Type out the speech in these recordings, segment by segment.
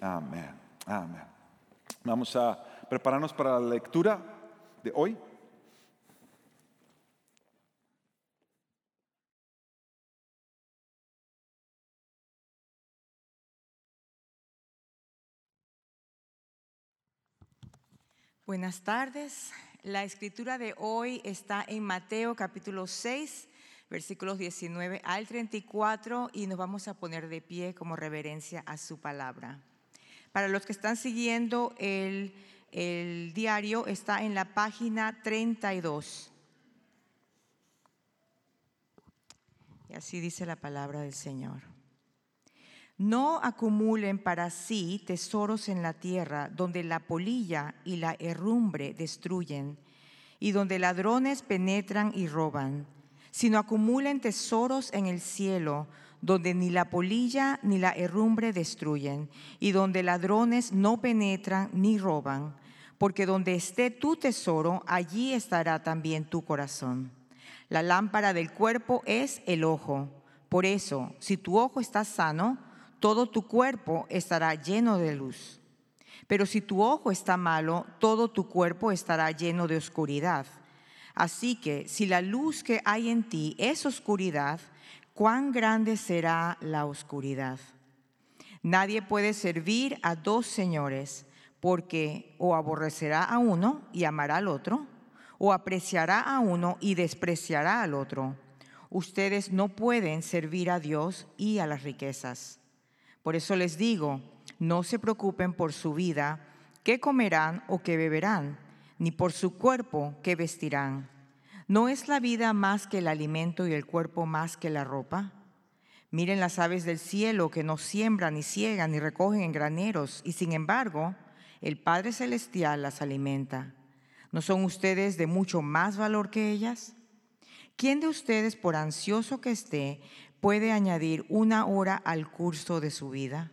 Amén. Amén. Vamos a prepararnos para la lectura de hoy. Buenas tardes. La escritura de hoy está en Mateo capítulo 6, versículos 19 al 34 y nos vamos a poner de pie como reverencia a su palabra. Para los que están siguiendo el, diario, está en la página 32. Y así dice la palabra del Señor. No acumulen para sí tesoros en la tierra, donde la polilla y la herrumbre destruyen, y donde ladrones penetran y roban, sino acumulen tesoros en el cielo, donde ni la polilla ni la herrumbre destruyen, y donde ladrones no penetran ni roban, porque donde esté tu tesoro, allí estará también tu corazón. La lámpara del cuerpo es el ojo. Por eso, si tu ojo está sano, todo tu cuerpo estará lleno de luz. Pero si tu ojo está malo, todo tu cuerpo estará lleno de oscuridad. Así que si la luz que hay en ti es oscuridad, ¿cuán grande será la oscuridad? Nadie puede servir a dos señores, porque o aborrecerá a uno y amará al otro, o apreciará a uno y despreciará al otro. Ustedes no pueden servir a Dios y a las riquezas. Por eso les digo, no se preocupen por su vida, qué comerán o qué beberán, ni por su cuerpo, qué vestirán. ¿No es la vida más que el alimento y el cuerpo más que la ropa? Miren las aves del cielo que no siembran, ni ciegan, ni recogen en graneros, y sin embargo, el Padre Celestial las alimenta. ¿No son ustedes de mucho más valor que ellas? ¿Quién de ustedes, por ansioso que esté, puede añadir una hora al curso de su vida.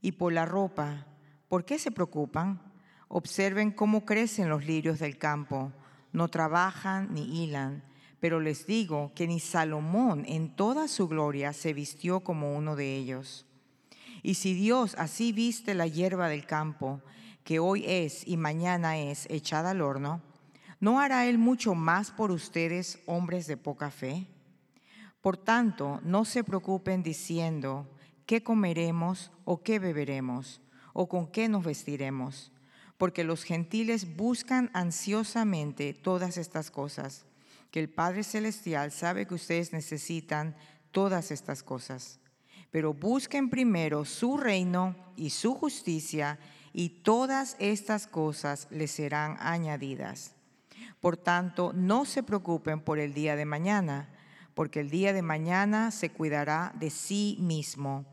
Y por la ropa, ¿por qué se preocupan? Observen cómo crecen los lirios del campo, no trabajan ni hilan, pero les digo que ni Salomón en toda su gloria se vistió como uno de ellos. Y si Dios así viste la hierba del campo, que hoy es y mañana es echada al horno, ¿no hará Él mucho más por ustedes, hombres de poca fe? Por tanto, no se preocupen diciendo, ¿qué comeremos o qué beberemos o con qué nos vestiremos? Porque los gentiles buscan ansiosamente todas estas cosas, que el Padre Celestial sabe que ustedes necesitan todas estas cosas. Pero busquen primero su reino y su justicia, y todas estas cosas les serán añadidas. Por tanto, no se preocupen por el día de mañana porque el día de mañana se cuidará de sí mismo.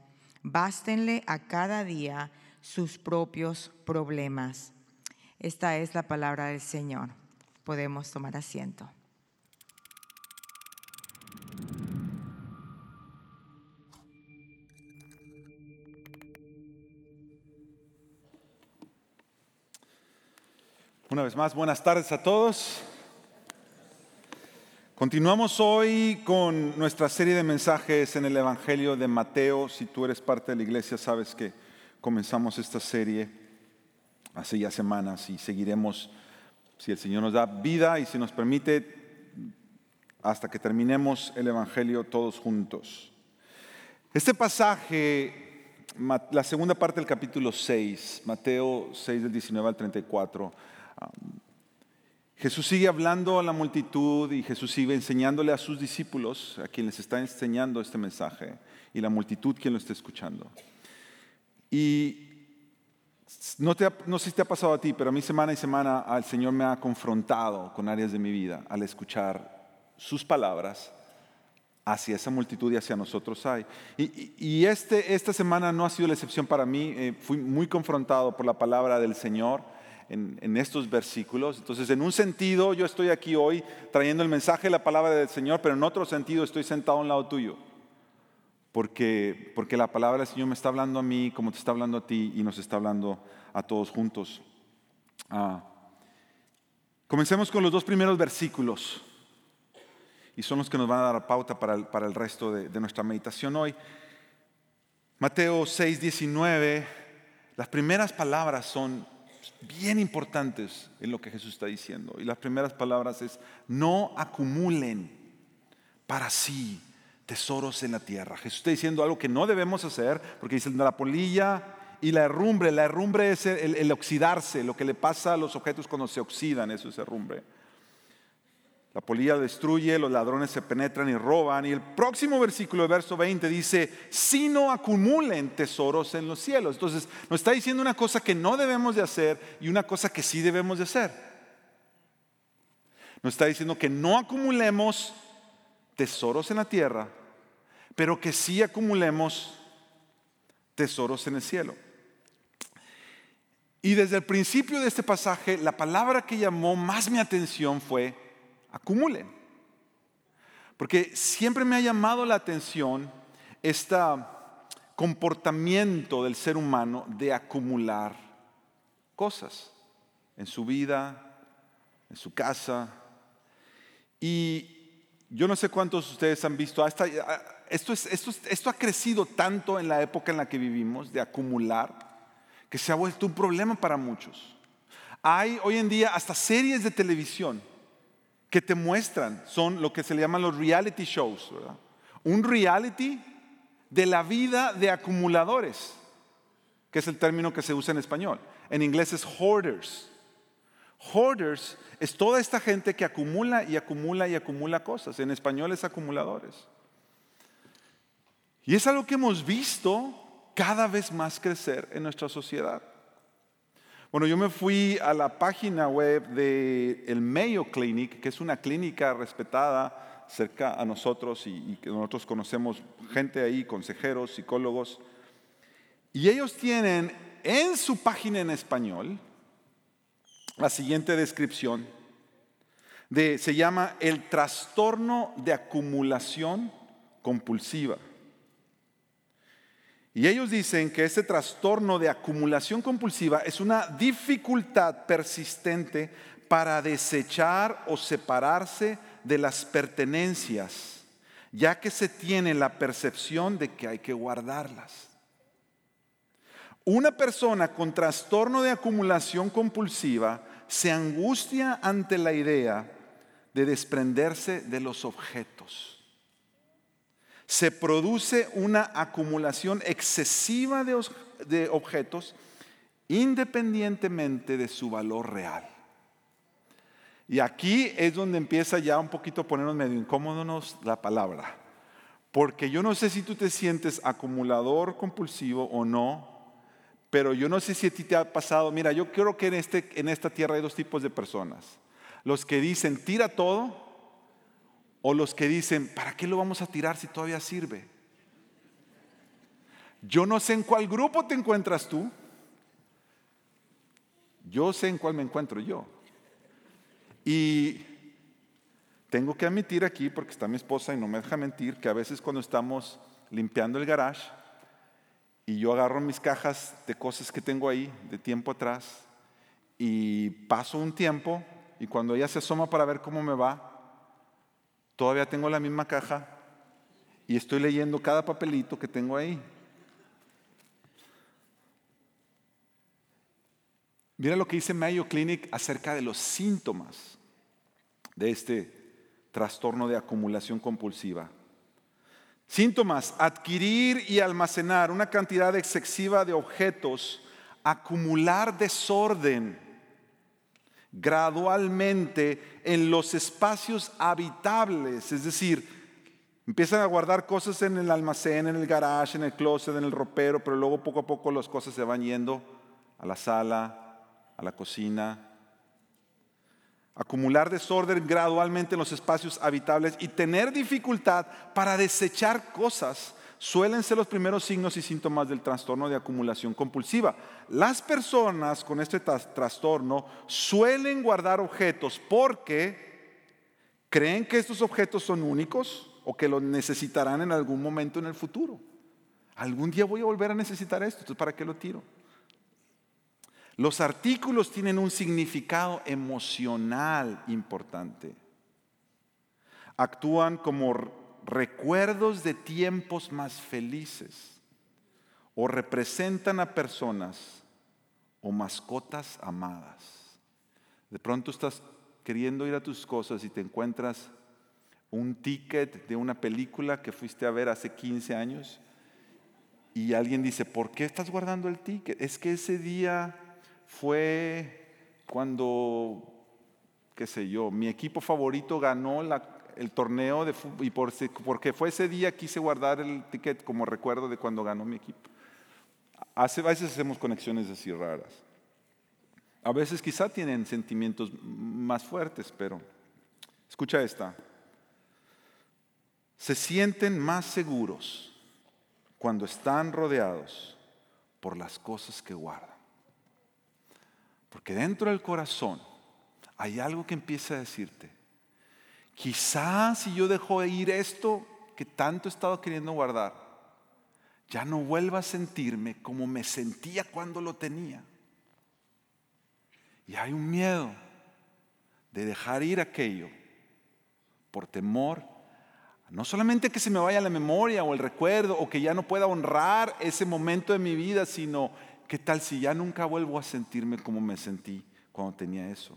Bástenle a cada día sus propios problemas. Esta es la palabra del Señor. Podemos tomar asiento. Una vez más, buenas tardes a todos. Continuamos hoy con nuestra serie de mensajes en el Evangelio de Mateo. Si tú eres parte de la iglesia, sabes que comenzamos esta serie hace ya semanas y seguiremos, si el Señor nos da vida y si nos permite, hasta que terminemos el Evangelio todos juntos. Este pasaje, la segunda parte del capítulo 6, Mateo 6 del 19 al 34, Jesús sigue hablando a la multitud y Jesús sigue enseñándole a sus discípulos, a quien les está enseñando este mensaje, y la multitud quien lo está escuchando. Y no, no sé si te ha pasado a ti, pero a mí semana y semana al Señor me ha confrontado con áreas de mi vida al escuchar sus palabras hacia esa multitud y hacia nosotros hay. Y, este, esta semana no ha sido la excepción para mí. Eh, fui muy confrontado por la palabra del Señor en, estos versículos. Entonces, en un sentido, yo estoy aquí hoy trayendo el mensaje de la palabra del Señor, pero en otro sentido estoy sentado a un lado tuyo. Porque, porque la palabra del Señor me está hablando a mí como te está hablando a ti y nos está hablando a todos juntos. Ah. Comencemos con los dos primeros versículos y son los que nos van a dar pauta para el, para el resto de, de nuestra meditación hoy. Mateo 6, 19 Las primeras palabras son bien importantes en lo que Jesús está diciendo. Y las primeras palabras es, no acumulen para sí tesoros en la tierra. Jesús está diciendo algo que no debemos hacer, porque dice la polilla y la herrumbre. La herrumbre es el, oxidarse, lo que le pasa a los objetos cuando se oxidan, eso es herrumbre. La polilla destruye, los ladrones se penetran y roban. Y el próximo versículo, el verso 20, dice, si no acumulen tesoros en los cielos. Entonces nos está diciendo una cosa que no debemos de hacer y una cosa que sí debemos de hacer. Nos está diciendo que no acumulemos tesoros en la tierra, pero que sí acumulemos tesoros en el cielo. Y desde el principio de este pasaje, la palabra que llamó más mi atención fue acumulen. Porque siempre me ha llamado la atención este comportamiento del ser humano de acumular cosas en su vida, en su casa. Y yo no sé cuántos de ustedes han visto, esto, ha crecido tanto en la época en la que vivimos, de acumular, que se ha vuelto un problema para muchos. Hay hoy en día hasta series de televisión que te muestran son lo que se le llaman los reality shows. Un reality de la vida de acumuladores, que es el término que se usa en español. En inglés es hoarders. Hoarders es toda esta gente que acumula y acumula y acumula cosas. En español es acumuladores. Y es algo que hemos visto cada vez más crecer en nuestra sociedad. Bueno, yo me fui a la página web del el Mayo Clinic, que es una clínica respetada cerca a nosotros y, que nosotros conocemos gente ahí, consejeros, psicólogos. Y ellos tienen en su página en español la siguiente descripción de se llama el trastorno de acumulación compulsiva. Y ellos dicen que ese trastorno de acumulación compulsiva es una dificultad persistente para desechar o separarse de las pertenencias, ya que se tiene la percepción de que hay que guardarlas. Una persona con trastorno de acumulación compulsiva se angustia ante la idea de desprenderse de los objetos se produce una acumulación excesiva de, objetos independientemente de su valor real. Y aquí es donde empieza ya un poquito a ponernos medio incómodos la palabra. Porque yo no sé si tú te sientes acumulador compulsivo o no, pero yo no sé si a ti te ha pasado. Mira, yo creo que en, este, en esta tierra hay dos tipos de personas. Los que dicen, tira todo, o los que dicen, ¿para qué lo vamos a tirar si todavía sirve? Yo no sé en cuál grupo te encuentras tú. Yo sé en cuál me encuentro yo. Y tengo que admitir aquí, porque está mi esposa y no me deja mentir, que a veces cuando estamos limpiando el garage y yo agarro mis cajas de cosas que tengo ahí de tiempo atrás y paso un tiempo y cuando ella se asoma para ver cómo me va, Todavía tengo la misma caja y estoy leyendo cada papelito que tengo ahí. Mira lo que dice Mayo Clinic acerca de los síntomas de este trastorno de acumulación compulsiva. Síntomas, adquirir y almacenar una cantidad excesiva de objetos, acumular desorden gradualmente en los espacios habitables, es decir, empiezan a guardar cosas en el almacén, en el garage, en el closet, en el ropero, pero luego poco a poco las cosas se van yendo a la sala, a la cocina. Acumular desorden gradualmente en los espacios habitables y tener dificultad para desechar cosas suelen ser los primeros signos y síntomas del trastorno de acumulación compulsiva. Las personas con este trastorno suelen guardar objetos porque creen que estos objetos son únicos o que los necesitarán en algún momento en el futuro. Algún día voy a volver a necesitar esto, entonces ¿para qué lo tiro? Los artículos tienen un significado emocional importante. Actúan como recuerdos de tiempos más felices o representan a personas o mascotas amadas. De pronto estás queriendo ir a tus cosas y te encuentras un ticket de una película que fuiste a ver hace 15 años y alguien dice, ¿por qué estás guardando el ticket? Es que ese día fue cuando, qué sé yo, mi equipo favorito ganó el torneo de fútbol y por, porque fue ese día quise guardar el ticket como recuerdo de cuando ganó mi equipo. A veces hacemos conexiones así raras. A veces quizá tienen sentimientos más fuertes, pero escucha esta. Se sienten más seguros cuando están rodeados por las cosas que guardan. Porque dentro del corazón hay algo que empieza a decirte, quizás si yo dejo ir esto que tanto he estado queriendo guardar, ya no vuelva a sentirme como me sentía cuando lo tenía. Y hay un miedo de dejar ir aquello por temor, no solamente que se me vaya la memoria o el recuerdo o que ya no pueda honrar ese momento de mi vida, sino qué tal si ya nunca vuelvo a sentirme como me sentí cuando tenía eso.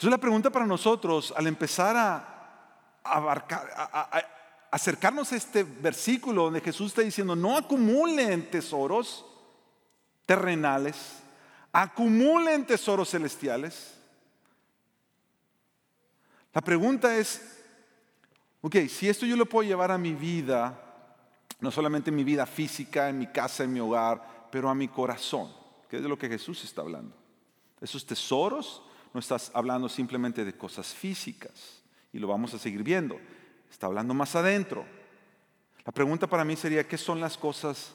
Entonces la pregunta para nosotros al empezar a, acercarnos a este versículo donde Jesús está diciendo, no acumulen tesoros terrenales acumulen tesoros celestiales. La pregunta es, ok, si esto yo lo puedo llevar a mi vida, no solamente en mi vida física, en mi casa, en mi hogar, pero a mi corazón, que es de lo que Jesús está hablando. Esos tesoros no estás hablando simplemente de cosas físicas, y lo vamos a seguir viendo, está hablando más adentro. La pregunta para mí sería, ¿qué son las cosas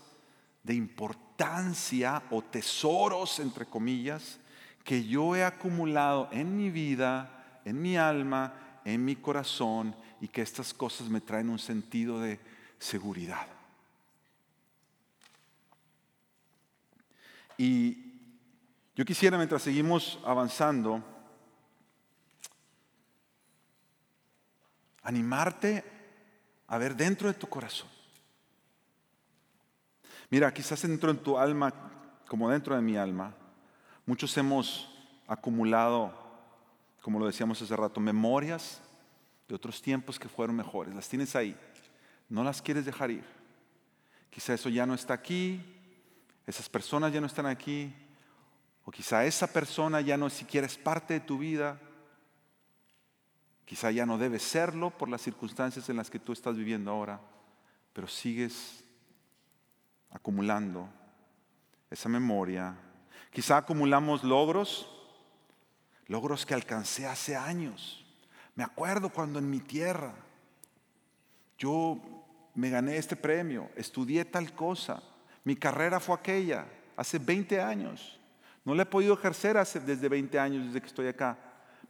de importancia o tesoros, entre comillas, que yo he acumulado en mi vida, en mi alma, en mi corazón y que estas cosas me traen un sentido de seguridad. Y yo quisiera, mientras seguimos avanzando, animarte a ver dentro de tu corazón. Mira, quizás dentro de tu alma, como dentro de mi alma, muchos hemos acumulado, como lo decíamos hace rato, memorias de otros tiempos que fueron mejores. Las tienes ahí, no las quieres dejar ir. Quizá eso ya no está aquí, esas personas ya no están aquí, o quizá esa persona ya no siquiera es parte de tu vida. Quizá ya no debe serlo por las circunstancias en las que tú estás viviendo ahora, pero sigues acumulando esa memoria. Quizá acumulamos logros, logros que alcancé hace años. Me acuerdo cuando en mi tierra yo me gané este premio, estudié tal cosa, mi carrera fue aquella, hace 20 años. No la he podido ejercer desde 20 años, desde que estoy acá,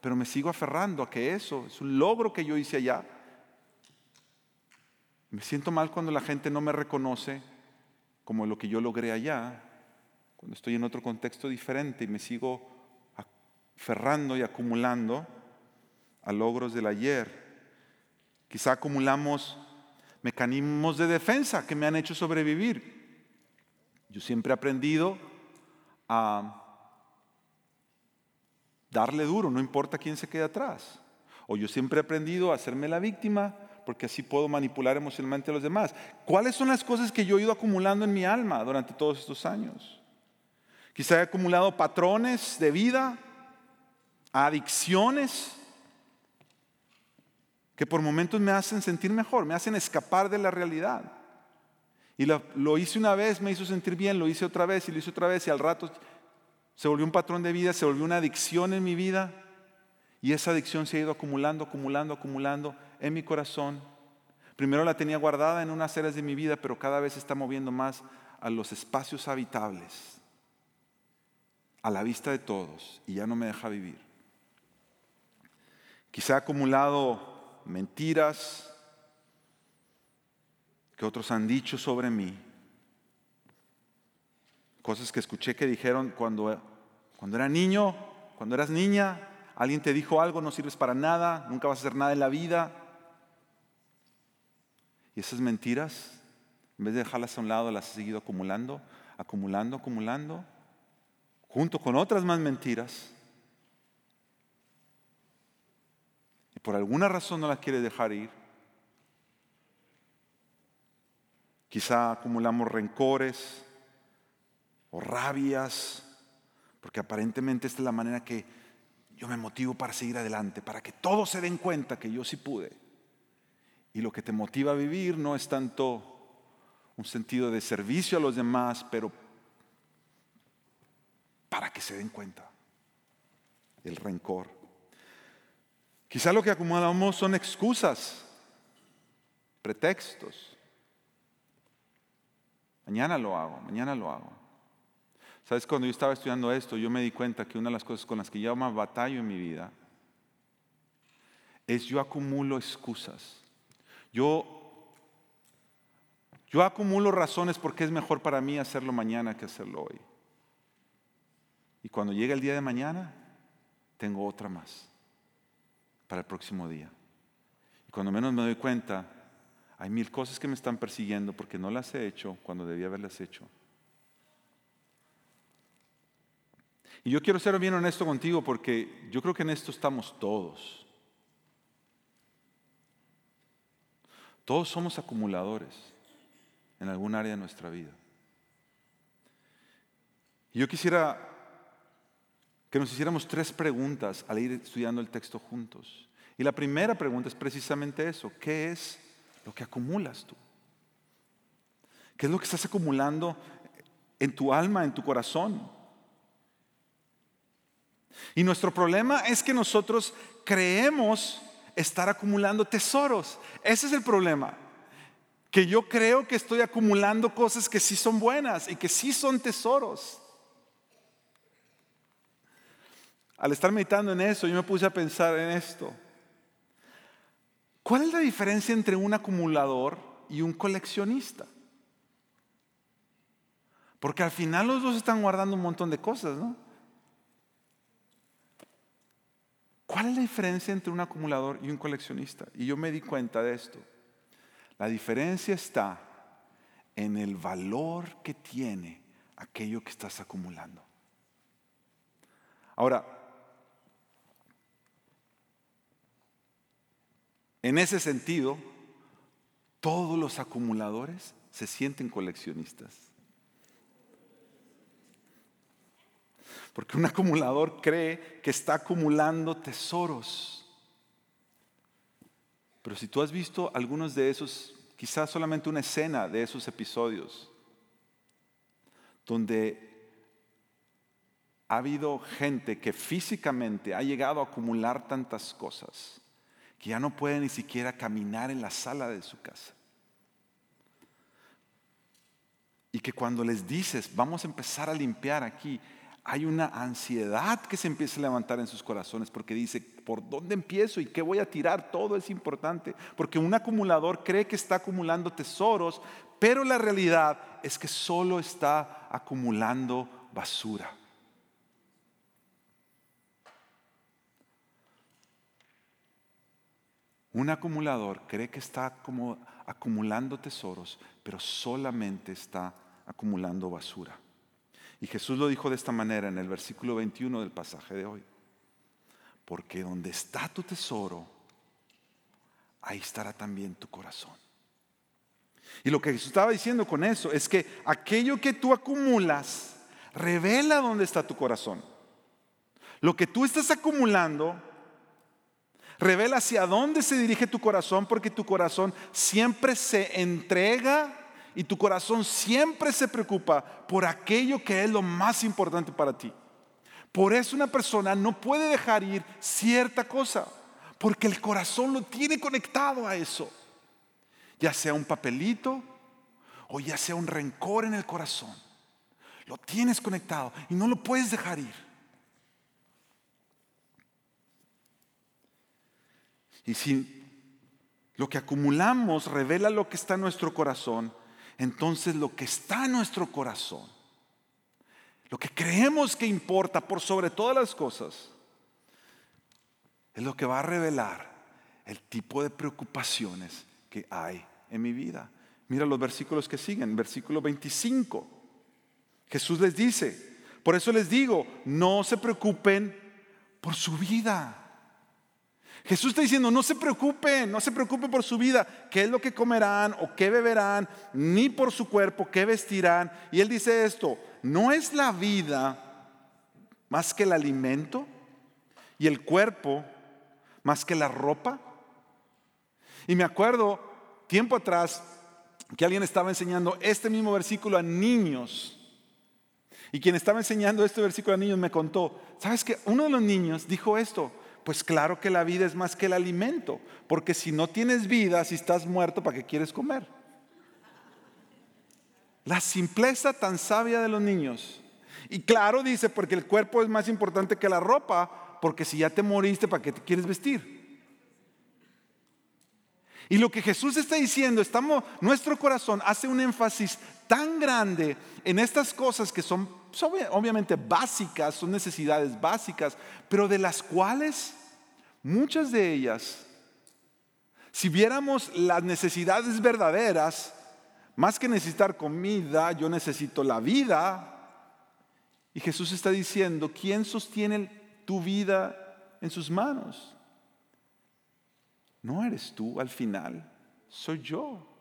pero me sigo aferrando a que eso es un logro que yo hice allá. Me siento mal cuando la gente no me reconoce como lo que yo logré allá, cuando estoy en otro contexto diferente y me sigo aferrando y acumulando a logros del ayer. Quizá acumulamos mecanismos de defensa que me han hecho sobrevivir. Yo siempre he aprendido a darle duro, no importa quién se quede atrás. O yo siempre he aprendido a hacerme la víctima porque así puedo manipular emocionalmente a los demás. ¿Cuáles son las cosas que yo he ido acumulando en mi alma durante todos estos años? Quizá he acumulado patrones de vida, adicciones, que por momentos me hacen sentir mejor, me hacen escapar de la realidad. Y lo, lo, hice una vez, me hizo sentir bien, lo hice otra vez y lo hice otra vez y al rato se volvió un patrón de vida, se volvió una adicción en mi vida y esa adicción se ha ido acumulando, acumulando, acumulando en mi corazón. Primero la tenía guardada en unas áreas de mi vida, pero cada vez se está moviendo más a los espacios habitables, a la vista de todos, y ya no me deja vivir. Quizá ha acumulado mentiras que otros han dicho sobre mí, cosas que escuché que dijeron cuando, cuando era niño, cuando eras niña, alguien te dijo algo, no sirves para nada, nunca vas a hacer nada en la vida. Y esas mentiras En vez de dejarlas a un lado, las he seguido acumulando, acumulando, acumulando, junto con otras más mentiras. Y por alguna razón no las quiere dejar ir. Quizá acumulamos rencores rabias, porque aparentemente esta es la manera que yo me motivo para seguir adelante, para que todos se den cuenta que yo sí pude. Y lo que te motiva a vivir no es tanto un sentido de servicio a los demás, pero para que se den cuenta. El rencor. Quizá lo que acumulamos son excusas, pretextos. Mañana lo hago, mañana lo hago. Sabes, cuando yo estaba estudiando esto, yo me di cuenta que una de las cosas con las que yo más batallo en mi vida es yo acumulo excusas. Yo, yo acumulo razones porque es mejor para mí hacerlo mañana que hacerlo hoy. Y cuando llega el día de mañana, tengo otra más para el próximo día. Y cuando menos me doy cuenta, hay mil cosas que me están persiguiendo porque no las he hecho cuando debía haberlas hecho. Y yo quiero ser bien honesto contigo porque yo creo que en esto estamos todos. Todos somos acumuladores en algún área de nuestra vida. Y yo quisiera que nos hiciéramos tres preguntas al ir estudiando el texto juntos. Y la primera pregunta es precisamente eso. ¿Qué es lo que acumulas tú? ¿Qué es lo que estás acumulando en tu alma, en tu corazón? Y nuestro problema es que nosotros creemos estar acumulando tesoros. Ese es el problema. Que yo creo que estoy acumulando cosas que sí son buenas y que sí son tesoros. Al estar meditando en eso, yo me puse a pensar en esto. ¿Cuál es la diferencia entre un acumulador y un coleccionista? Porque al final los dos están guardando un montón de cosas, ¿no? ¿Cuál es la diferencia entre un acumulador y un coleccionista? Y yo me di cuenta de esto. La diferencia está en el valor que tiene aquello que estás acumulando. Ahora, en ese sentido, todos los acumuladores se sienten coleccionistas. Porque un acumulador cree que está acumulando tesoros. Pero si tú has visto algunos de esos, quizás solamente una escena de esos episodios, donde ha habido gente que físicamente ha llegado a acumular tantas cosas que ya no puede ni siquiera caminar en la sala de su casa. Y que cuando les dices, vamos a empezar a limpiar aquí, hay una ansiedad que se empieza a levantar en sus corazones porque dice, ¿por dónde empiezo y qué voy a tirar? Todo es importante, porque un acumulador cree que está acumulando tesoros, pero la realidad es que solo está acumulando basura. Un acumulador cree que está acumulando tesoros, pero solamente está acumulando basura. Y Jesús lo dijo de esta manera en el versículo 21 del pasaje de hoy. Porque donde está tu tesoro, ahí estará también tu corazón. Y lo que Jesús estaba diciendo con eso es que aquello que tú acumulas revela dónde está tu corazón. Lo que tú estás acumulando revela hacia dónde se dirige tu corazón porque tu corazón siempre se entrega y tu corazón siempre se preocupa por aquello que es lo más importante para ti. Por eso una persona no puede dejar ir cierta cosa, porque el corazón lo tiene conectado a eso. Ya sea un papelito o ya sea un rencor en el corazón. Lo tienes conectado y no lo puedes dejar ir. Y si lo que acumulamos revela lo que está en nuestro corazón, entonces lo que está en nuestro corazón, lo que creemos que importa por sobre todas las cosas, es lo que va a revelar el tipo de preocupaciones que hay en mi vida. Mira los versículos que siguen, versículo 25. Jesús les dice, por eso les digo, no se preocupen por su vida. Jesús está diciendo, no se preocupen, no se preocupen por su vida, qué es lo que comerán o qué beberán, ni por su cuerpo, qué vestirán. Y él dice esto, ¿no es la vida más que el alimento y el cuerpo más que la ropa? Y me acuerdo tiempo atrás que alguien estaba enseñando este mismo versículo a niños. Y quien estaba enseñando este versículo a niños me contó, ¿sabes que Uno de los niños dijo esto, pues claro que la vida es más que el alimento, porque si no tienes vida, si estás muerto, ¿para qué quieres comer? La simpleza tan sabia de los niños. Y claro, dice, porque el cuerpo es más importante que la ropa, porque si ya te moriste, ¿para qué te quieres vestir? Y lo que Jesús está diciendo, estamos, nuestro corazón hace un énfasis tan grande en estas cosas que son, obviamente básicas, son necesidades básicas, pero de las cuales muchas de ellas, si viéramos las necesidades verdaderas, más que necesitar comida, yo necesito la vida. Y Jesús está diciendo, ¿quién sostiene tu vida en sus manos? No eres tú al final, soy yo.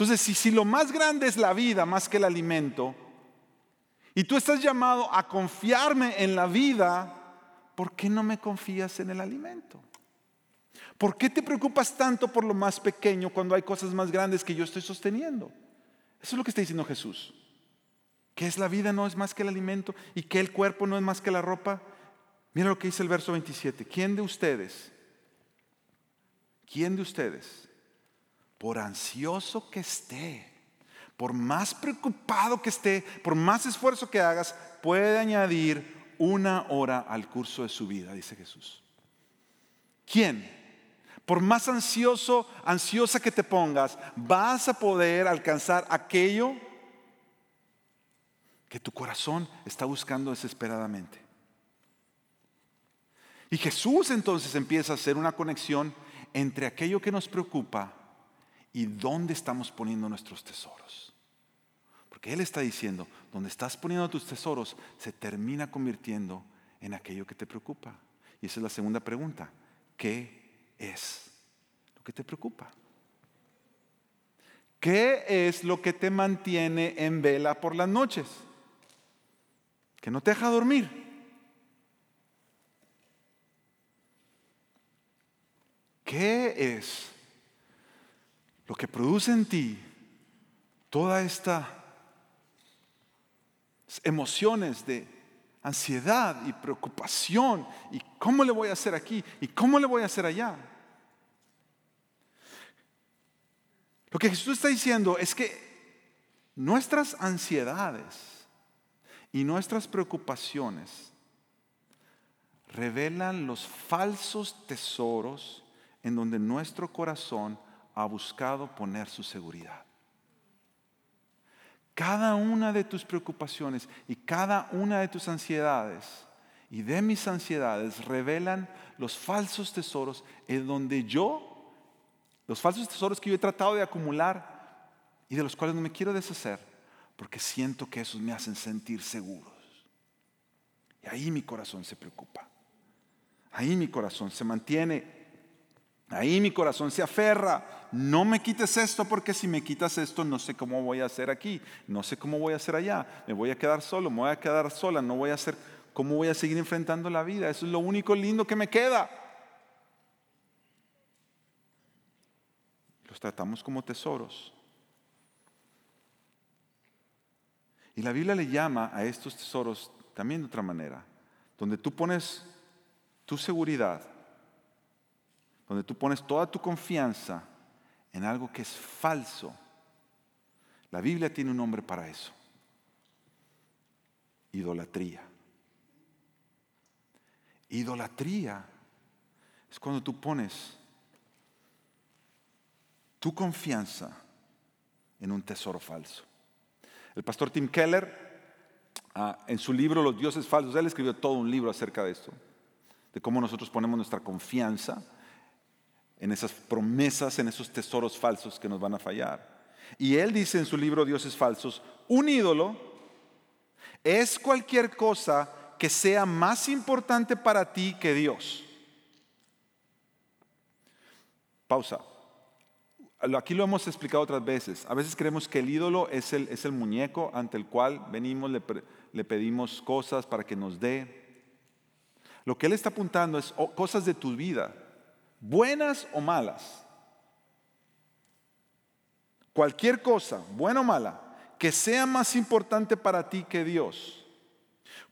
Entonces, si, lo más grande es la vida más que el alimento, y tú estás llamado a confiarme en la vida, ¿por qué no me confías en el alimento? ¿Por qué te preocupas tanto por lo más pequeño cuando hay cosas más grandes que yo estoy sosteniendo? Eso es lo que está diciendo Jesús. Que es la vida no es más que el alimento y que el cuerpo no es más que la ropa. Mira lo que dice el verso 27. ¿Quién de ustedes ¿Quién de ustedes, por ansioso que esté, por más preocupado que esté, por más esfuerzo que hagas, puede añadir una hora al curso de su vida, dice Jesús? ¿Quién? Por más ansioso, ansiosa que te pongas, vas a poder alcanzar aquello que tu corazón está buscando desesperadamente. Y Jesús entonces empieza a hacer una conexión entre aquello que nos preocupa y dónde estamos poniendo nuestros tesoros. Porque Él está diciendo, donde estás poniendo tus tesoros se termina convirtiendo en aquello que te preocupa. Y esa es la segunda pregunta. ¿Qué es lo que te preocupa? ¿Qué es lo que te mantiene en vela por las noches? Que no te deja dormir. ¿Qué es lo que produce en ti toda esta emociones de ansiedad y preocupación y cómo le voy a hacer aquí y cómo le voy a hacer allá? Lo que Jesús está diciendo es que nuestras ansiedades y nuestras preocupaciones revelan los falsos tesoros en donde nuestro corazón ha buscado poner su seguridad. Cada una de tus preocupaciones y cada una de tus ansiedades y de mis ansiedades revelan los falsos tesoros en donde yo, los falsos tesoros que yo he tratado de acumular y de los cuales no me quiero deshacer, porque siento que esos me hacen sentir seguros. Y ahí mi corazón se preocupa. Ahí mi corazón se mantiene Ahí mi corazón se aferra. No me quites esto porque si me quitas esto no sé cómo voy a hacer aquí, no sé cómo voy a hacer allá. Me voy a quedar solo, me voy a quedar sola, no voy a hacer cómo voy a seguir enfrentando la vida. Eso es lo único lindo que me queda. Los tratamos como tesoros. Y la Biblia le llama a estos tesoros también de otra manera, donde tú pones tu seguridad donde tú pones toda tu confianza en algo que es falso, la Biblia tiene un nombre para eso. Idolatría. Idolatría es cuando tú pones tu confianza en un tesoro falso. El pastor Tim Keller, ah, en su libro Los dioses falsos, él escribió todo un libro acerca de esto, de cómo nosotros ponemos nuestra confianza en esas promesas, en esos tesoros falsos que nos van a fallar. Y él dice en su libro Dioses Falsos, un ídolo es cualquier cosa que sea más importante para ti que Dios. Pausa. Aquí lo hemos explicado otras veces. A veces creemos que el ídolo es el, es el muñeco ante el cual venimos, le, le pedimos cosas para que nos dé. Lo que él está apuntando es cosas de tu vida, buenas o malas. Cualquier cosa, buena o mala, que sea más importante para ti que Dios.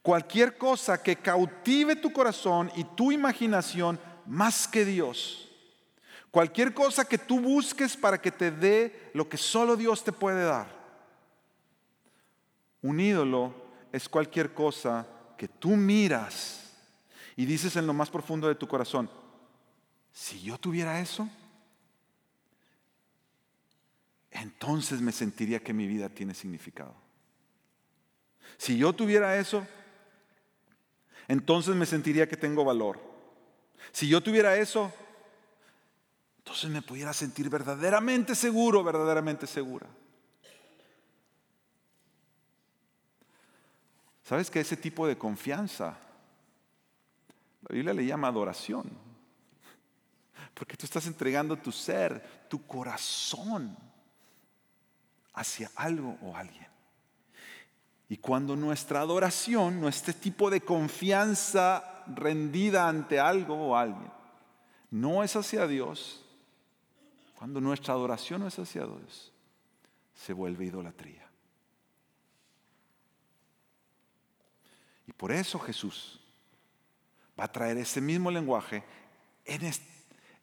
Cualquier cosa que cautive tu corazón y tu imaginación más que Dios. Cualquier cosa que tú busques para que te dé lo que solo Dios te puede dar. Un ídolo es cualquier cosa que tú miras y dices en lo más profundo de tu corazón, si yo tuviera eso, entonces me sentiría que mi vida tiene significado. Si yo tuviera eso, entonces me sentiría que tengo valor. Si yo tuviera eso, entonces me pudiera sentir verdaderamente seguro, verdaderamente segura. ¿Sabes que ese tipo de confianza, la Biblia le llama adoración? Porque tú estás entregando tu ser, tu corazón hacia algo o alguien. Y cuando nuestra adoración, nuestro tipo de confianza rendida ante algo o alguien, no es hacia Dios, cuando nuestra adoración no es hacia Dios, se vuelve idolatría. Y por eso Jesús va a traer ese mismo lenguaje en,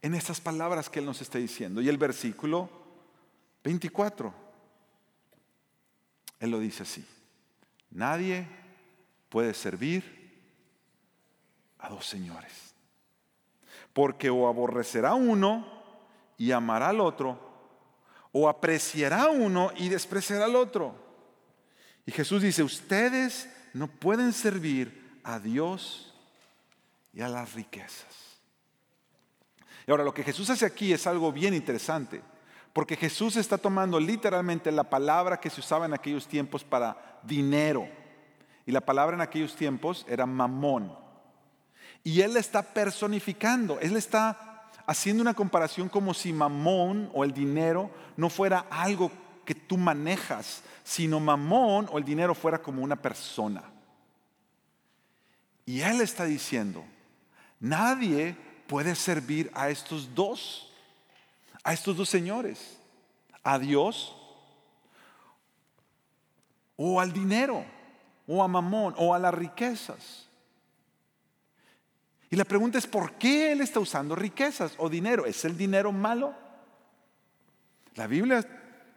en estas palabras que Él nos está diciendo. Y el versículo 24, Él lo dice así. Nadie puede servir a dos señores. Porque o aborrecerá uno y amará al otro, o apreciará uno y despreciará al otro. Y Jesús dice, ustedes no pueden servir a Dios y a las riquezas. Y ahora lo que Jesús hace aquí es algo bien interesante, porque Jesús está tomando literalmente la palabra que se usaba en aquellos tiempos para dinero. Y la palabra en aquellos tiempos era mamón. Y Él está personificando, Él está haciendo una comparación como si mamón o el dinero no fuera algo que tú manejas, sino mamón o el dinero fuera como una persona. Y él está diciendo, nadie puede servir a estos dos, a estos dos señores, a Dios o al dinero, o a mamón, o a las riquezas. Y la pregunta es, ¿por qué él está usando riquezas o dinero? ¿Es el dinero malo? La Biblia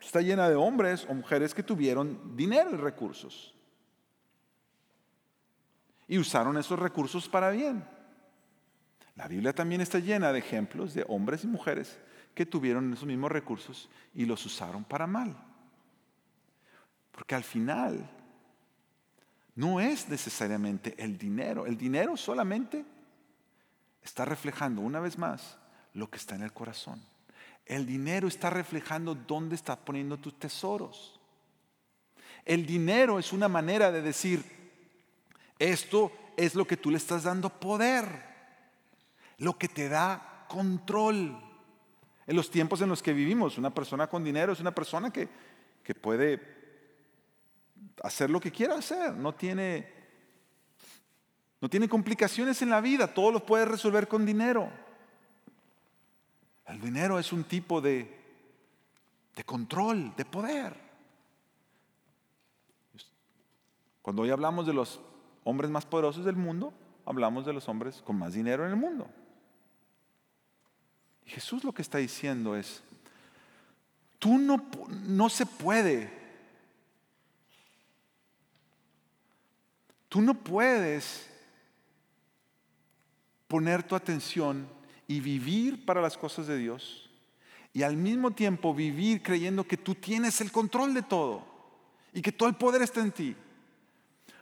está llena de hombres o mujeres que tuvieron dinero y recursos. Y usaron esos recursos para bien. La Biblia también está llena de ejemplos de hombres y mujeres que tuvieron esos mismos recursos y los usaron para mal. Porque al final no es necesariamente el dinero. El dinero solamente está reflejando una vez más lo que está en el corazón. El dinero está reflejando dónde estás poniendo tus tesoros. El dinero es una manera de decir, esto es lo que tú le estás dando poder, lo que te da control. En los tiempos en los que vivimos, una persona con dinero es una persona que, que puede hacer lo que quiera hacer, no tiene no tiene complicaciones en la vida, todo lo puede resolver con dinero. El dinero es un tipo de, de control, de poder. Cuando hoy hablamos de los hombres más poderosos del mundo, hablamos de los hombres con más dinero en el mundo. Jesús lo que está diciendo es, tú no, no se puede, tú no puedes poner tu atención y vivir para las cosas de Dios y al mismo tiempo vivir creyendo que tú tienes el control de todo y que todo el poder está en ti.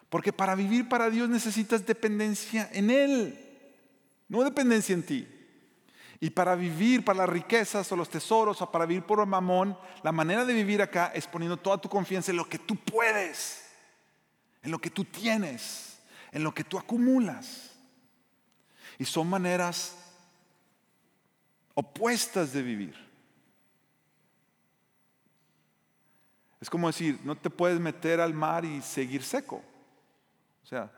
Porque para vivir para Dios necesitas dependencia en Él, no dependencia en ti. Y para vivir para las riquezas o los tesoros o para vivir por el mamón, la manera de vivir acá es poniendo toda tu confianza en lo que tú puedes, en lo que tú tienes, en lo que tú acumulas. Y son maneras opuestas de vivir. Es como decir, no te puedes meter al mar y seguir seco. O sea,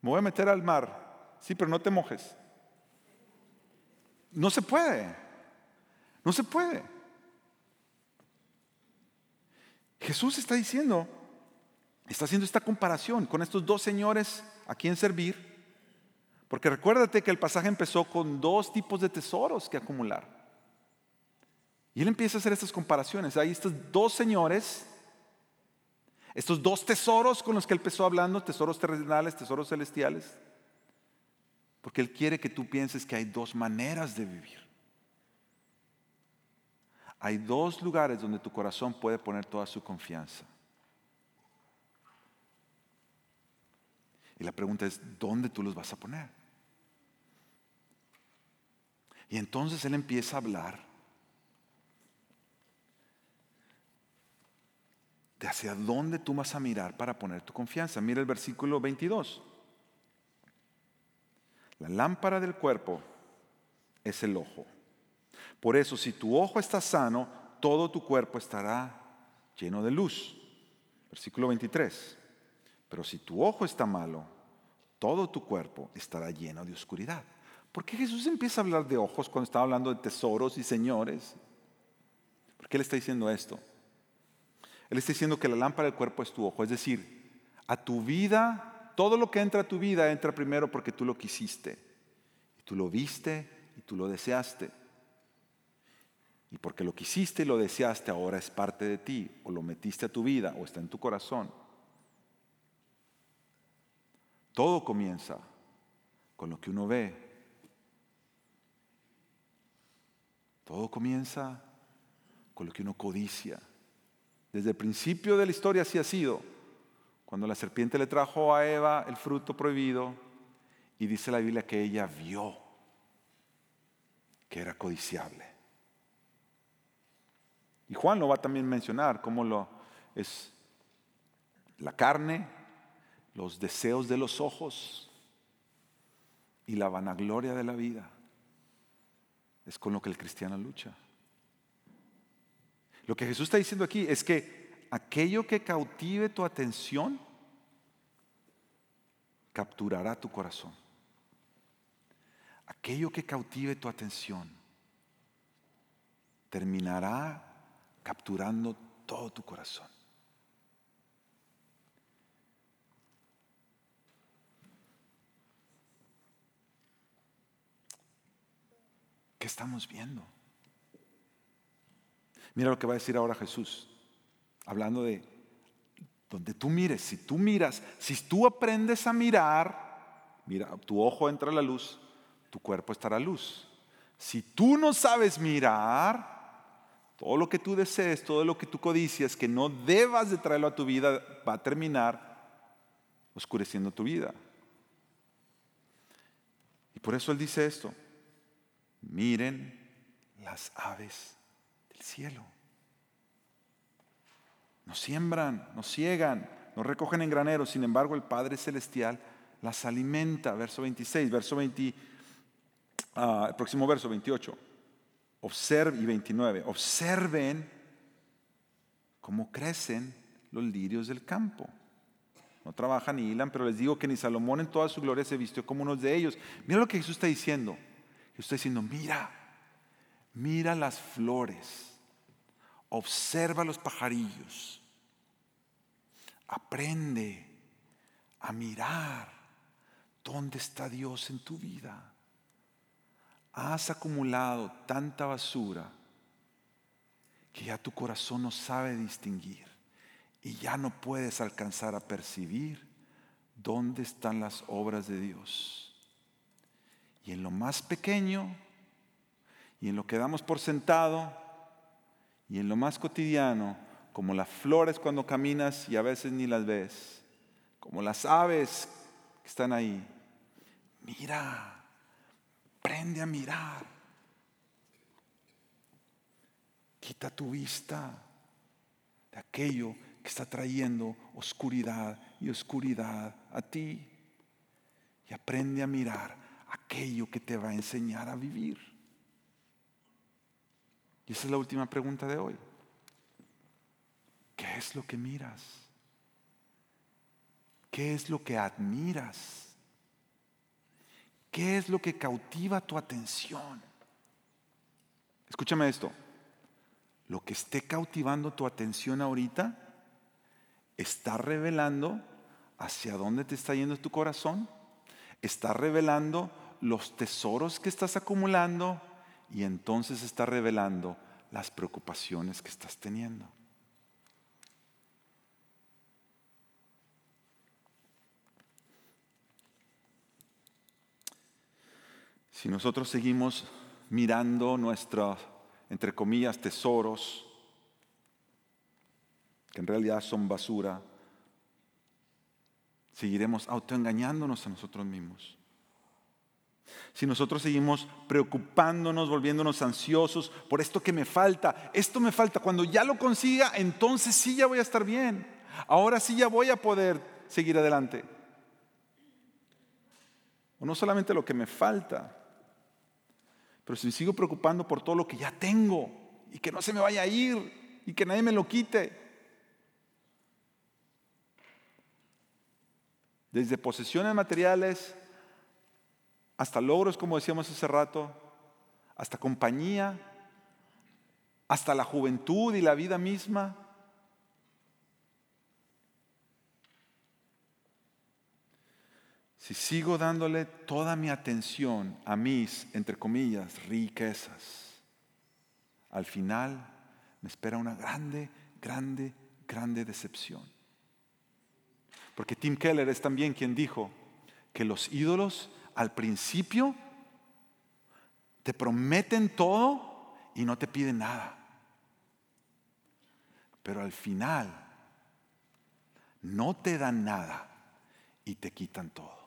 me voy a meter al mar, sí, pero no te mojes. No se puede. No se puede. Jesús está diciendo, está haciendo esta comparación con estos dos señores a quien servir. Porque recuérdate que el pasaje empezó con dos tipos de tesoros que acumular. Y él empieza a hacer estas comparaciones. Hay estos dos señores, estos dos tesoros con los que él empezó hablando, tesoros terrenales, tesoros celestiales. Porque Él quiere que tú pienses que hay dos maneras de vivir. Hay dos lugares donde tu corazón puede poner toda su confianza. Y la pregunta es, ¿dónde tú los vas a poner? Y entonces Él empieza a hablar de hacia dónde tú vas a mirar para poner tu confianza. Mira el versículo 22. La lámpara del cuerpo es el ojo. Por eso, si tu ojo está sano, todo tu cuerpo estará lleno de luz. Versículo 23. Pero si tu ojo está malo, todo tu cuerpo estará lleno de oscuridad. ¿Por qué Jesús empieza a hablar de ojos cuando está hablando de tesoros y señores? ¿Por qué Él está diciendo esto? Él está diciendo que la lámpara del cuerpo es tu ojo, es decir, a tu vida todo lo que entra a tu vida entra primero porque tú lo quisiste. Y tú lo viste y tú lo deseaste. Y porque lo quisiste y lo deseaste, ahora es parte de ti, o lo metiste a tu vida, o está en tu corazón. Todo comienza con lo que uno ve. Todo comienza con lo que uno codicia. Desde el principio de la historia así ha sido. Cuando la serpiente le trajo a Eva el fruto prohibido y dice la Biblia que ella vio que era codiciable. Y Juan lo va a también mencionar cómo lo es la carne, los deseos de los ojos y la vanagloria de la vida. Es con lo que el cristiano lucha. Lo que Jesús está diciendo aquí es que aquello que cautive tu atención capturará tu corazón. Aquello que cautive tu atención terminará capturando todo tu corazón. ¿Qué estamos viendo? Mira lo que va a decir ahora Jesús. Hablando de donde tú mires, si tú miras, si tú aprendes a mirar, mira, tu ojo entra a la luz, tu cuerpo estará a luz. Si tú no sabes mirar, todo lo que tú desees, todo lo que tú codicias, que no debas de traerlo a tu vida, va a terminar oscureciendo tu vida. Y por eso Él dice esto, miren las aves del cielo. No siembran, no ciegan, no recogen en graneros, sin embargo el Padre Celestial las alimenta. Verso 26, verso 20, ah, el próximo verso 28. Observen, y 29. Observen cómo crecen los lirios del campo. No trabajan ni hilan, pero les digo que ni Salomón en toda su gloria se vistió como uno de ellos. Mira lo que Jesús está diciendo. Jesús está diciendo, mira, mira las flores observa los pajarillos, aprende a mirar dónde está Dios en tu vida. Has acumulado tanta basura que ya tu corazón no sabe distinguir y ya no puedes alcanzar a percibir dónde están las obras de Dios. Y en lo más pequeño y en lo que damos por sentado, y en lo más cotidiano, como las flores cuando caminas y a veces ni las ves, como las aves que están ahí. Mira, aprende a mirar. Quita tu vista de aquello que está trayendo oscuridad y oscuridad a ti. Y aprende a mirar aquello que te va a enseñar a vivir. Y esa es la última pregunta de hoy. ¿Qué es lo que miras? ¿Qué es lo que admiras? ¿Qué es lo que cautiva tu atención? Escúchame esto. Lo que esté cautivando tu atención ahorita está revelando hacia dónde te está yendo tu corazón. Está revelando los tesoros que estás acumulando y entonces está revelando las preocupaciones que estás teniendo. Si nosotros seguimos mirando nuestros, entre comillas, tesoros, que en realidad son basura, seguiremos autoengañándonos a nosotros mismos. Si nosotros seguimos preocupándonos, volviéndonos ansiosos por esto que me falta, esto me falta, cuando ya lo consiga, entonces sí ya voy a estar bien. Ahora sí ya voy a poder seguir adelante. O no solamente lo que me falta, pero si me sigo preocupando por todo lo que ya tengo y que no se me vaya a ir y que nadie me lo quite. Desde posesiones materiales hasta logros, como decíamos hace rato, hasta compañía, hasta la juventud y la vida misma. si sigo dándole toda mi atención a mis, entre comillas, riquezas, al final me espera una grande, grande, grande decepción. Porque Tim Keller es también quien dijo que los ídolos al principio te prometen todo y no te piden nada. Pero al final no te dan nada y te quitan todo.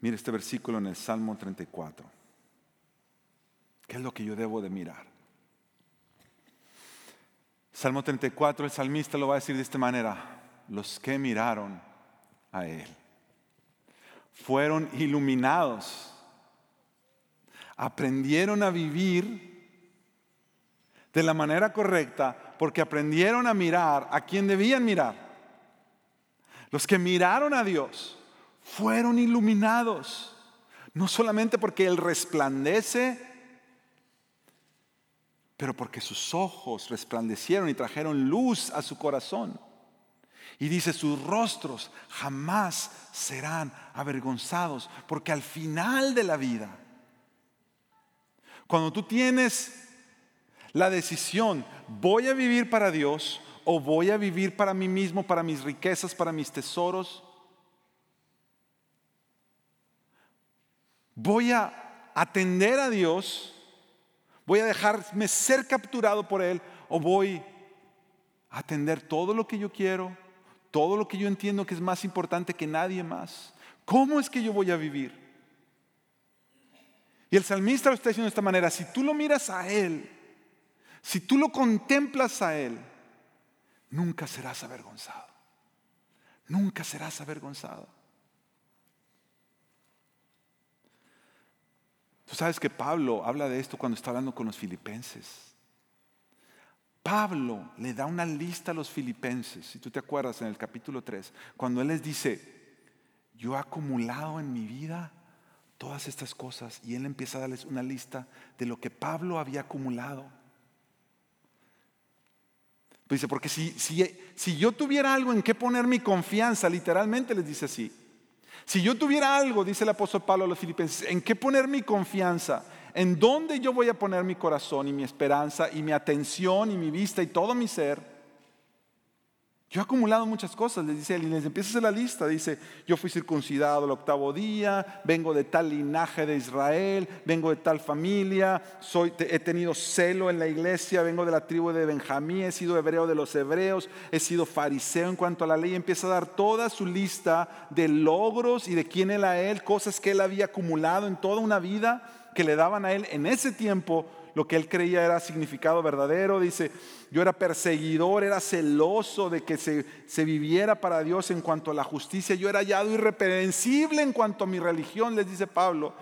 Mire este versículo en el Salmo 34. ¿Qué es lo que yo debo de mirar? Salmo 34, el salmista lo va a decir de esta manera. Los que miraron a Él fueron iluminados, aprendieron a vivir de la manera correcta porque aprendieron a mirar a quien debían mirar. Los que miraron a Dios fueron iluminados. No solamente porque Él resplandece, pero porque sus ojos resplandecieron y trajeron luz a su corazón. Y dice, sus rostros jamás serán avergonzados, porque al final de la vida, cuando tú tienes la decisión, voy a vivir para Dios o voy a vivir para mí mismo, para mis riquezas, para mis tesoros, voy a atender a Dios, voy a dejarme ser capturado por Él o voy a atender todo lo que yo quiero, todo lo que yo entiendo que es más importante que nadie más. ¿Cómo es que yo voy a vivir? Y el salmista lo está diciendo de esta manera, si tú lo miras a Él, si tú lo contemplas a Él, nunca serás avergonzado. Nunca serás avergonzado. Tú sabes que Pablo habla de esto cuando está hablando con los filipenses. Pablo le da una lista a los filipenses, si tú te acuerdas en el capítulo 3, cuando él les dice, yo he acumulado en mi vida todas estas cosas y él empieza a darles una lista de lo que Pablo había acumulado. Dice, porque si, si, si yo tuviera algo en qué poner mi confianza, literalmente les dice así, si yo tuviera algo, dice el apóstol Pablo a los filipenses, en qué poner mi confianza, en dónde yo voy a poner mi corazón y mi esperanza y mi atención y mi vista y todo mi ser, Yo he acumulado muchas cosas, les dice él, y les empieza a hacer la lista. Dice, yo fui circuncidado el octavo día, vengo de tal linaje de Israel, vengo de tal familia, soy, he tenido celo en la iglesia, vengo de la tribu de Benjamín, he sido hebreo de los hebreos, he sido fariseo en cuanto a la ley. Empieza a dar toda su lista de logros y de quién era él, cosas que él había acumulado en toda una vida que le daban a él en ese tiempo lo que él creía era significado verdadero. Dice, yo era perseguidor, era celoso de que se, se, viviera para Dios en cuanto a la justicia. Yo era hallado irreprensible en cuanto a mi religión, les dice Pablo.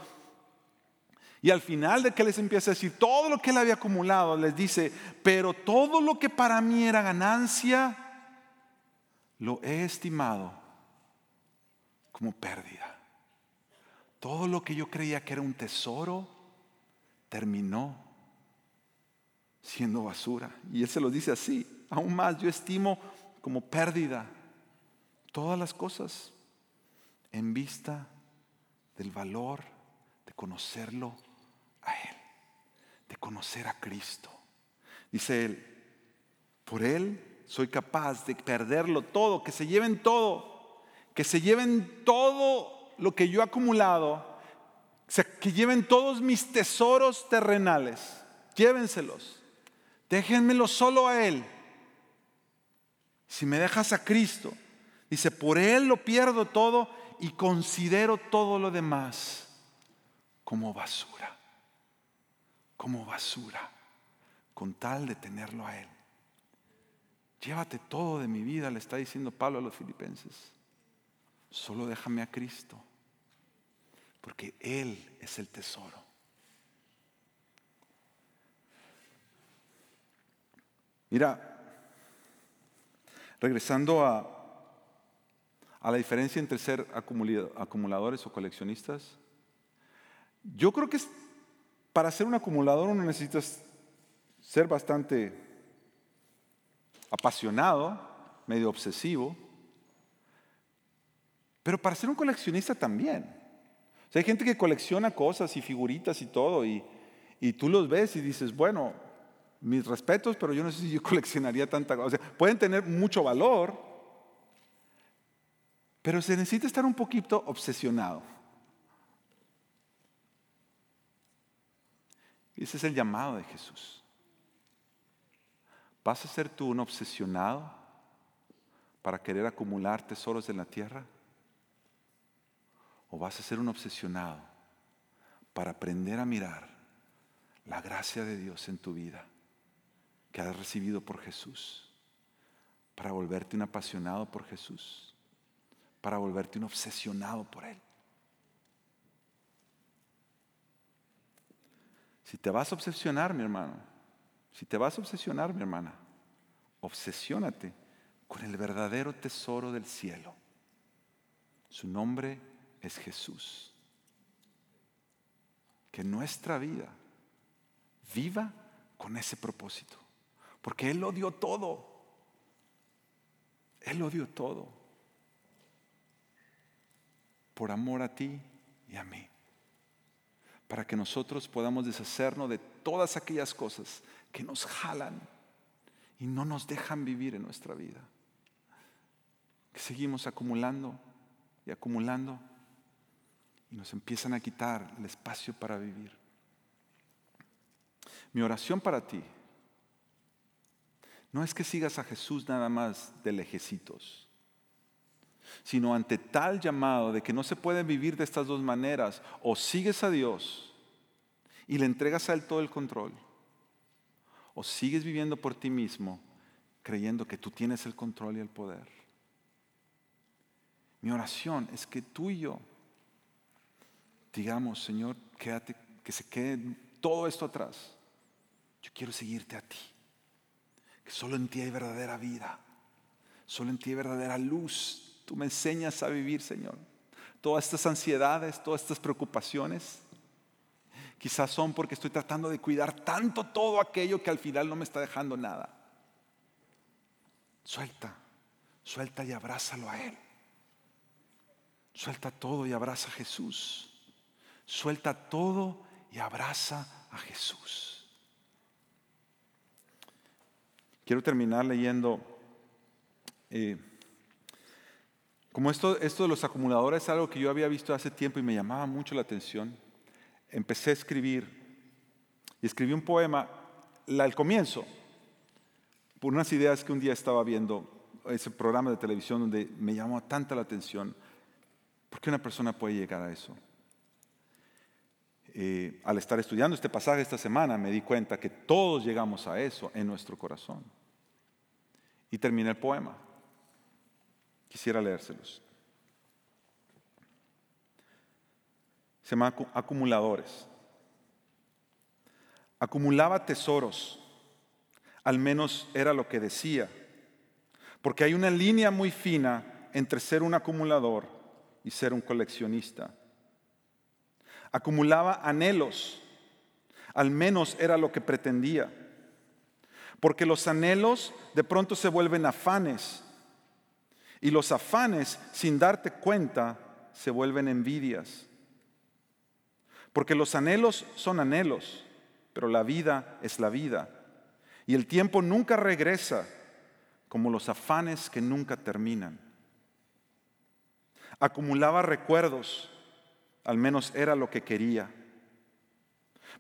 Y al final de que les empieza a decir todo lo que él había acumulado, les dice, pero todo lo que para mí era ganancia, lo he estimado como pérdida. Todo lo que yo creía que era un tesoro, terminó siendo basura. Y Él se lo dice así. Aún más, yo estimo como pérdida todas las cosas en vista del valor de conocerlo a Él, de conocer a Cristo. Dice Él, por Él soy capaz de perderlo todo, que se lleven todo, que se lleven todo lo que yo he acumulado, que lleven todos mis tesoros terrenales, llévenselos Déjenmelo solo a Él. Si me dejas a Cristo, dice, por Él lo pierdo todo y considero todo lo demás como basura, como basura, con tal de tenerlo a Él. Llévate todo de mi vida, le está diciendo Pablo a los filipenses. Solo déjame a Cristo, porque Él es el tesoro. Mira, regresando a, a la diferencia entre ser acumuladores o coleccionistas, yo creo que para ser un acumulador uno necesita ser bastante apasionado, medio obsesivo, pero para ser un coleccionista también. Hay gente que colecciona cosas y figuritas y todo, y, y tú los ves y dices, bueno, mis respetos, pero yo no sé si yo coleccionaría tanta cosa. O sea, pueden tener mucho valor, pero se necesita estar un poquito obsesionado. Ese es el llamado de Jesús. ¿Vas a ser tú un obsesionado para querer acumular tesoros en la tierra? ¿O vas a ser un obsesionado para aprender a mirar la gracia de Dios en tu vida? Que has recibido por Jesús, para volverte un apasionado por Jesús, para volverte un obsesionado por Él. Si te vas a obsesionar, mi hermano, si te vas a obsesionar, mi hermana, obsesiónate con el verdadero tesoro del cielo. Su nombre es Jesús. Que nuestra vida viva con ese propósito. Porque Él lo dio todo. Él lo dio todo. Por amor a ti y a mí. Para que nosotros podamos deshacernos de todas aquellas cosas que nos jalan y no nos dejan vivir en nuestra vida. Que seguimos acumulando y acumulando y nos empiezan a quitar el espacio para vivir. Mi oración para ti no es que sigas a Jesús nada más de lejecitos, sino ante tal llamado de que no se puede vivir de estas dos maneras, o sigues a Dios y le entregas a Él todo el control, o sigues viviendo por ti mismo creyendo que tú tienes el control y el poder. Mi oración es que tú y yo digamos, Señor, quédate, que se quede todo esto atrás. Yo quiero seguirte a ti solo en ti hay verdadera vida, solo en ti hay verdadera luz. Tú me enseñas a vivir, Señor. Todas estas ansiedades, todas estas preocupaciones, quizás son porque estoy tratando de cuidar tanto todo aquello que al final no me está dejando nada. Suelta, suelta y abrázalo a Él. Suelta todo y abraza a Jesús. Suelta todo y abraza a Jesús. Quiero terminar leyendo Eh, como esto, esto de los acumuladores es algo que yo había visto hace tiempo y me llamaba mucho la atención, empecé a escribir y escribí un poema, al comienzo, por unas ideas que un día estaba viendo, ese programa de televisión donde me llamó tanta la atención. ¿Por qué una persona puede llegar a eso? Eh, al estar estudiando este pasaje esta semana me di cuenta que todos llegamos a eso en nuestro corazón. Y terminé el poema. Quisiera leérselos. Se llama acumuladores. Acumulaba tesoros, al menos era lo que decía, porque hay una línea muy fina entre ser un acumulador y ser un coleccionista. Acumulaba anhelos, al menos era lo que pretendía, porque los anhelos de pronto se vuelven afanes y los afanes, sin darte cuenta, se vuelven envidias. Porque los anhelos son anhelos pero la vida es la vida. Y el tiempo nunca regresa como los afanes que nunca terminan. Acumulaba recuerdos, al menos era lo que quería.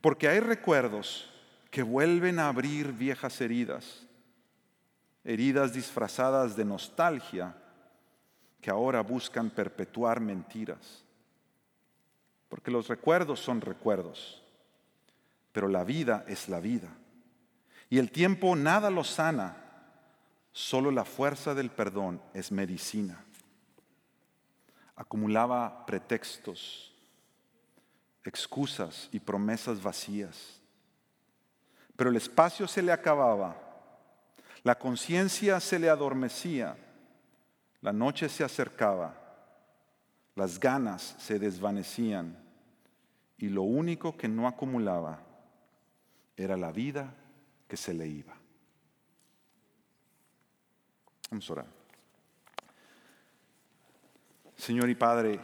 Porque hay recuerdos que vuelven a abrir viejas heridas, heridas disfrazadas de nostalgia que ahora buscan perpetuar mentiras. Porque los recuerdos son recuerdos pero la vida es la vida. Y el tiempo nada lo sana, solo la fuerza del perdón es medicina. Acumulaba pretextos, excusas y promesas vacías. Pero el espacio se le acababa, la conciencia se le adormecía, la noche se acercaba, las ganas se desvanecían y lo único que no acumulaba era la vida que se le iba. Vamos a orar. Señor y Padre,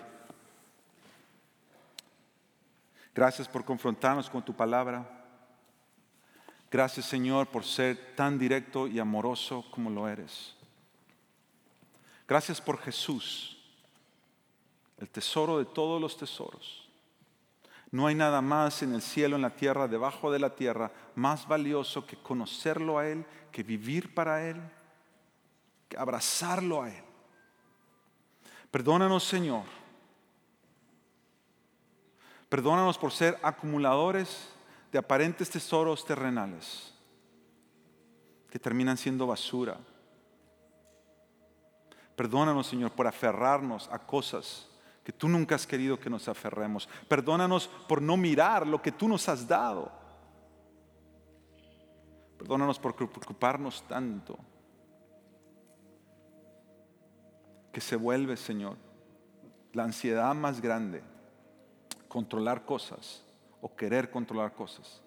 gracias por confrontarnos con tu palabra. Gracias Señor por ser tan directo y amoroso como lo eres. Gracias por Jesús, el tesoro de todos los tesoros no hay nada más en el cielo, en la tierra, debajo de la tierra, más valioso que conocerlo a Él, que vivir para Él, que abrazarlo a Él. Perdónanos, Señor. Perdónanos por ser acumuladores de aparentes tesoros terrenales que terminan siendo basura. Perdónanos, Señor, por aferrarnos a cosas que tú nunca has querido que nos aferremos. Perdónanos por no mirar lo que tú nos has dado. Perdónanos por preocuparnos tanto. Que se vuelve, Señor, la ansiedad más grande, controlar cosas o querer controlar cosas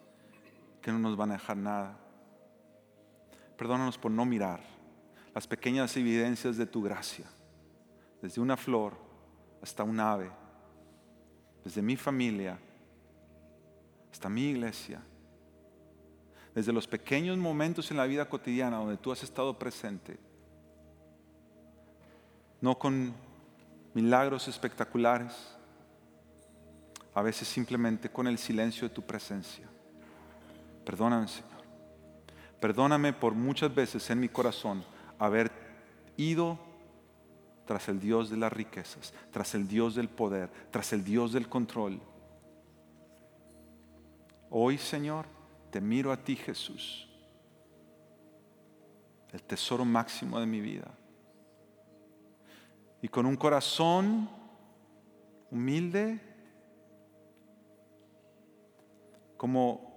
que no nos van a dejar nada. Perdónanos por no mirar las pequeñas evidencias de tu gracia, desde una flor hasta un ave, desde mi familia hasta mi iglesia, desde los pequeños momentos en la vida cotidiana donde tú has estado presente, no con milagros espectaculares, a veces simplemente con el silencio de tu presencia. Perdóname, Señor. Perdóname por muchas veces en mi corazón haber ido tras el Dios de las riquezas, tras el Dios del poder, tras el Dios del control. Hoy, Señor, te miro a ti, Jesús, el tesoro máximo de mi vida. Y con un corazón humilde, como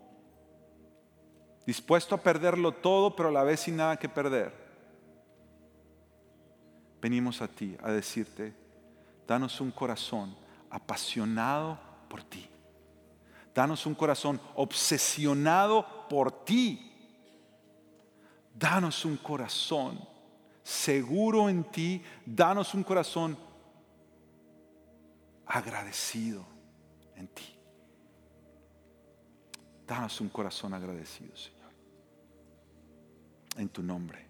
dispuesto a perderlo todo, pero a la vez sin nada que perder venimos a ti a decirte, danos un corazón apasionado por ti. Danos un corazón obsesionado por ti. Danos un corazón seguro en ti. Danos un corazón agradecido en ti. Danos un corazón agradecido, Señor. En tu nombre.